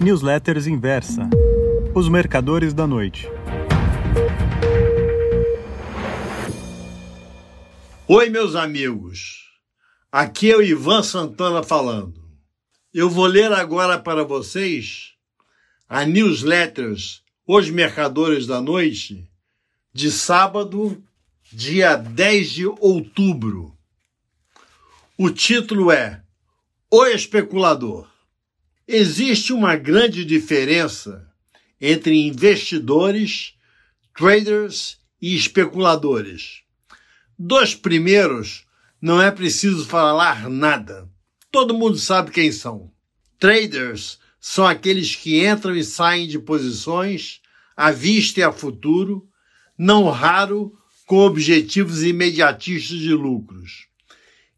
Newsletters Inversa Os Mercadores da Noite. Oi, meus amigos. Aqui é o Ivan Santana falando. Eu vou ler agora para vocês a Newsletters Os Mercadores da Noite de sábado, dia 10 de outubro. O título é O Especulador. Existe uma grande diferença entre investidores, traders e especuladores. Dos primeiros, não é preciso falar nada. Todo mundo sabe quem são. Traders são aqueles que entram e saem de posições à vista e a futuro, não raro com objetivos imediatistas de lucros.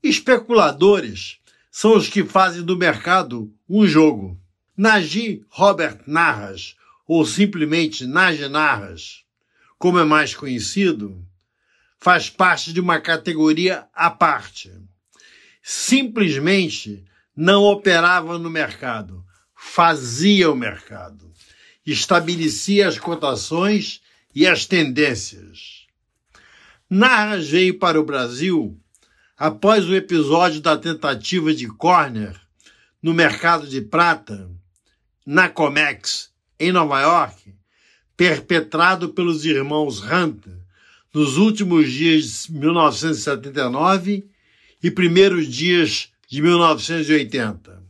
Especuladores são os que fazem do mercado um jogo. Nagy Robert Narras, ou simplesmente Nagy Narras, como é mais conhecido, faz parte de uma categoria à parte. Simplesmente não operava no mercado, fazia o mercado, estabelecia as cotações e as tendências. Narras veio para o Brasil após o episódio da tentativa de Corner no mercado de prata, na Comex, em Nova York, perpetrado pelos irmãos Hunt nos últimos dias de 1979 e primeiros dias de 1980.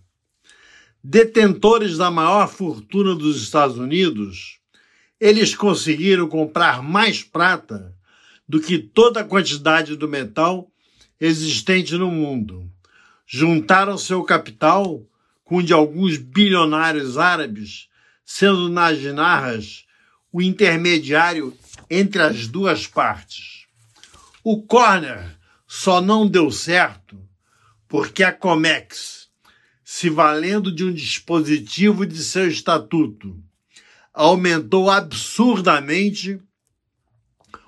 Detentores da maior fortuna dos Estados Unidos, eles conseguiram comprar mais prata do que toda a quantidade do metal existente no mundo. Juntaram seu capital com o de alguns bilionários árabes, sendo nas narras o intermediário entre as duas partes. O corner só não deu certo porque a Comex, se valendo de um dispositivo de seu estatuto, aumentou absurdamente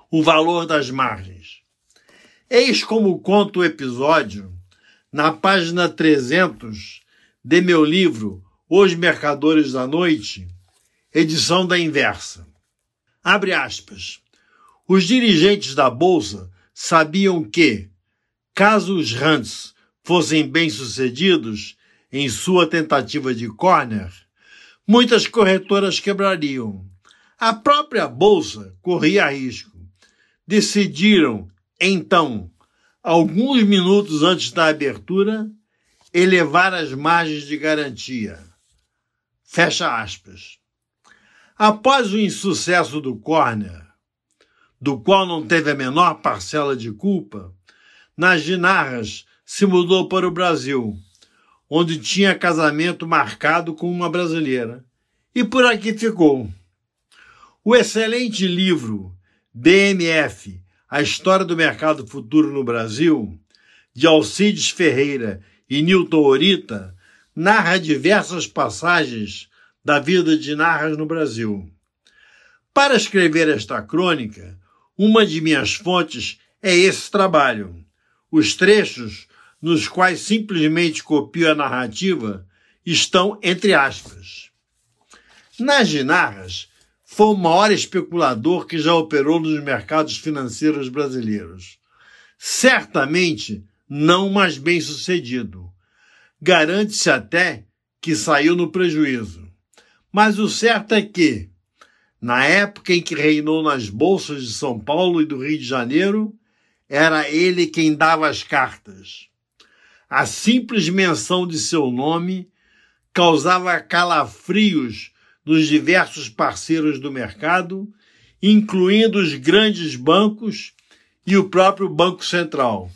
o valor das margens. Eis como conta o episódio na página 300 de meu livro Os Mercadores da Noite, edição da inversa. Abre aspas. Os dirigentes da bolsa sabiam que, caso os Hunts fossem bem-sucedidos em sua tentativa de corner, muitas corretoras quebrariam. A própria bolsa corria risco. Decidiram então, alguns minutos antes da abertura, elevar as margens de garantia. Fecha aspas. Após o insucesso do Corner, do qual não teve a menor parcela de culpa, nas Ginarras se mudou para o Brasil, onde tinha casamento marcado com uma brasileira, e por aqui ficou. O excelente livro BMF a História do Mercado Futuro no Brasil, de Alcides Ferreira e Newton Orita, narra diversas passagens da vida de Narras no Brasil. Para escrever esta crônica, uma de minhas fontes é esse trabalho. Os trechos, nos quais simplesmente copio a narrativa, estão entre aspas. Nas Narras, foi o maior especulador que já operou nos mercados financeiros brasileiros. Certamente não mais bem sucedido. Garante-se até que saiu no prejuízo. Mas o certo é que, na época em que reinou nas bolsas de São Paulo e do Rio de Janeiro, era ele quem dava as cartas. A simples menção de seu nome causava calafrios dos diversos parceiros do mercado, incluindo os grandes bancos e o próprio Banco Central.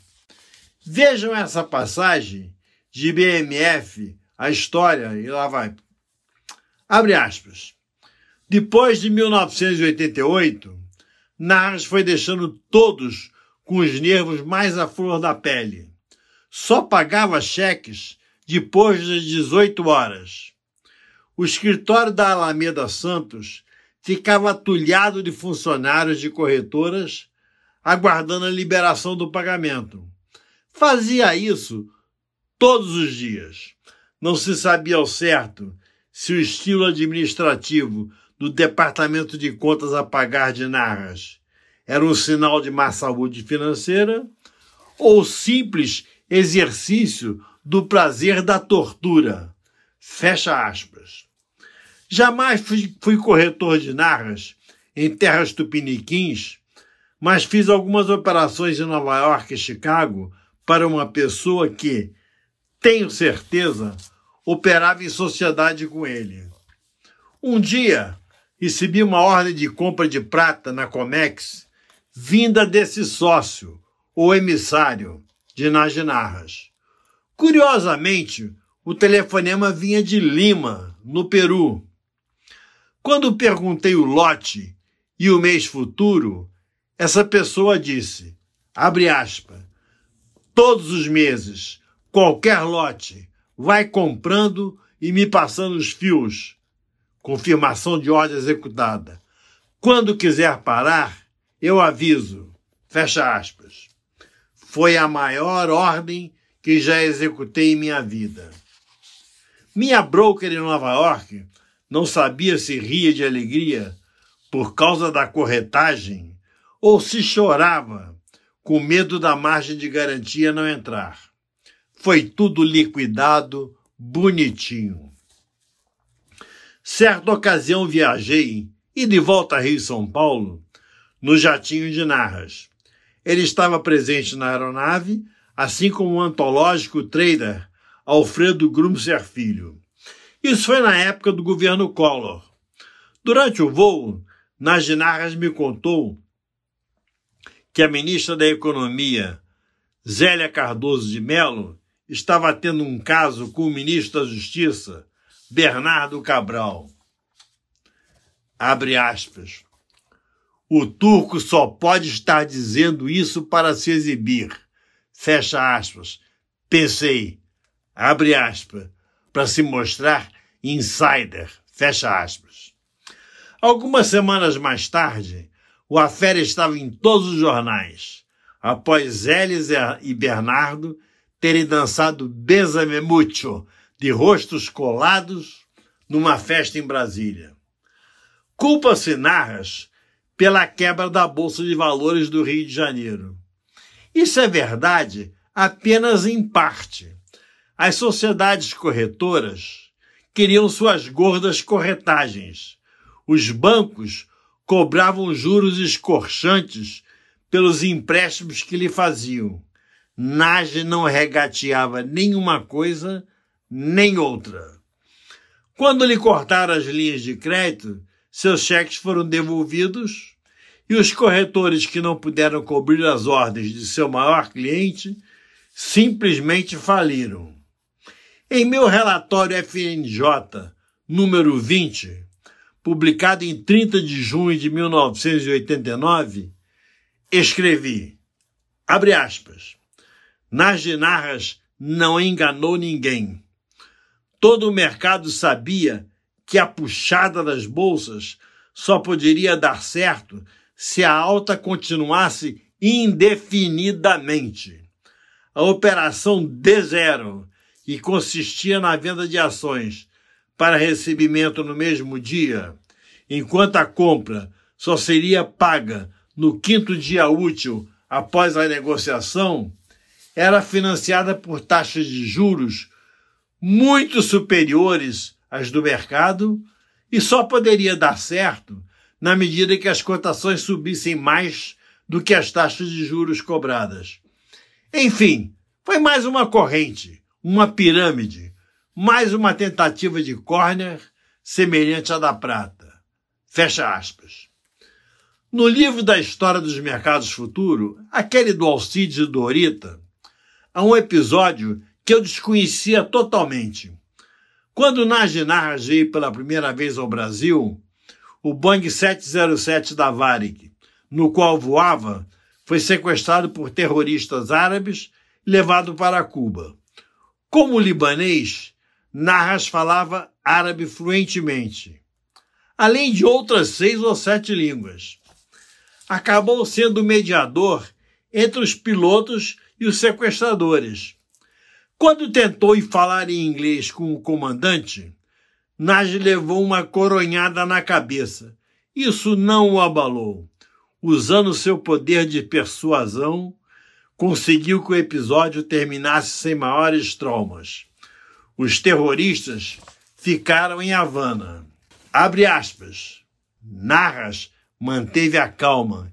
Vejam essa passagem de BMF, a história, e lá vai. Abre aspas. Depois de 1988, Narras foi deixando todos com os nervos mais à flor da pele. Só pagava cheques depois das 18 horas. O escritório da Alameda Santos ficava atulhado de funcionários de corretoras aguardando a liberação do pagamento. Fazia isso todos os dias. Não se sabia ao certo se o estilo administrativo do Departamento de Contas a Pagar de Narras era um sinal de má saúde financeira ou simples exercício do prazer da tortura. Fecha aspas. Jamais fui, fui corretor de narras em terras tupiniquins, mas fiz algumas operações em Nova York e Chicago para uma pessoa que, tenho certeza, operava em sociedade com ele. Um dia, recebi uma ordem de compra de prata na Comex, vinda desse sócio, ou emissário, de Najinarras. Curiosamente, o telefonema vinha de Lima, no Peru. Quando perguntei o lote e o mês futuro, essa pessoa disse, abre aspas, todos os meses, qualquer lote, vai comprando e me passando os fios. Confirmação de ordem executada. Quando quiser parar, eu aviso. Fecha aspas. Foi a maior ordem que já executei em minha vida. Minha broker em Nova York não sabia se ria de alegria por causa da corretagem ou se chorava com medo da margem de garantia não entrar. Foi tudo liquidado bonitinho. Certa ocasião viajei e de volta a Rio São Paulo no jatinho de Narras. Ele estava presente na aeronave, assim como o antológico trader Alfredo Grumser Filho. Isso foi na época do governo Collor. Durante o voo, Narras me contou que a ministra da Economia, Zélia Cardoso de Mello, estava tendo um caso com o ministro da Justiça, Bernardo Cabral. Abre aspas. O turco só pode estar dizendo isso para se exibir. Fecha aspas. Pensei, abre aspas, para se mostrar insider. Fecha aspas. Algumas semanas mais tarde, o Afera estava em todos os jornais, após Elis e Bernardo terem dançado Besame Mucho, de rostos colados, numa festa em Brasília. Culpa-se Narras pela quebra da Bolsa de Valores do Rio de Janeiro. Isso é verdade apenas em parte. As sociedades corretoras queriam suas gordas corretagens. Os bancos cobravam juros escorchantes pelos empréstimos que lhe faziam. Nage não regateava nenhuma coisa nem outra. Quando lhe cortaram as linhas de crédito, seus cheques foram devolvidos e os corretores que não puderam cobrir as ordens de seu maior cliente simplesmente faliram. Em meu relatório FNJ número 20, publicado em 30 de junho de 1989, escrevi, abre aspas, nas Narras não enganou ninguém. Todo o mercado sabia que a puxada das bolsas só poderia dar certo se a alta continuasse indefinidamente. A operação D0, que consistia na venda de ações para recebimento no mesmo dia, enquanto a compra só seria paga no quinto dia útil após a negociação, era financiada por taxas de juros muito superiores às do mercado e só poderia dar certo na medida que as cotações subissem mais do que as taxas de juros cobradas. Enfim, foi mais uma corrente, uma pirâmide, mais uma tentativa de Corner semelhante à da prata. Fecha aspas. No livro da história dos mercados futuros, aquele do Alcides e do Orita, há um episódio que eu desconhecia totalmente. Quando Najinarras veio pela primeira vez ao Brasil, o Boeing 707 da Varig, no qual voava, foi sequestrado por terroristas árabes e levado para Cuba. Como libanês, Narras falava árabe fluentemente, além de outras seis ou sete línguas. Acabou sendo mediador entre os pilotos e os sequestradores. Quando tentou ir falar em inglês com o comandante, Nagy levou uma coronhada na cabeça. Isso não o abalou. Usando seu poder de persuasão, conseguiu que o episódio terminasse sem maiores traumas. Os terroristas ficaram em Havana. Abre aspas. Narras manteve a calma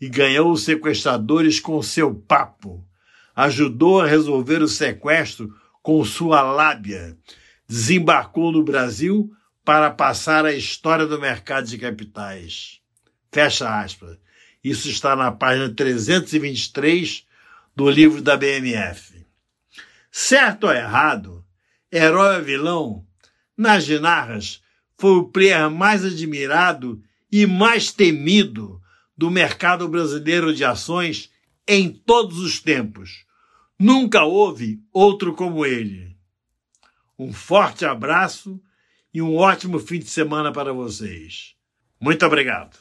e ganhou os sequestradores com seu papo. Ajudou a resolver o sequestro com sua lábia. Desembarcou no Brasil para passar a história do mercado de capitais. Fecha aspas. Isso está na página 323 do livro da BMF. Certo ou errado, herói ou vilão, nas ginarras foi o player mais admirado e mais temido do mercado brasileiro de ações em todos os tempos. Nunca houve outro como ele. Um forte abraço e um ótimo fim de semana para vocês. Muito obrigado.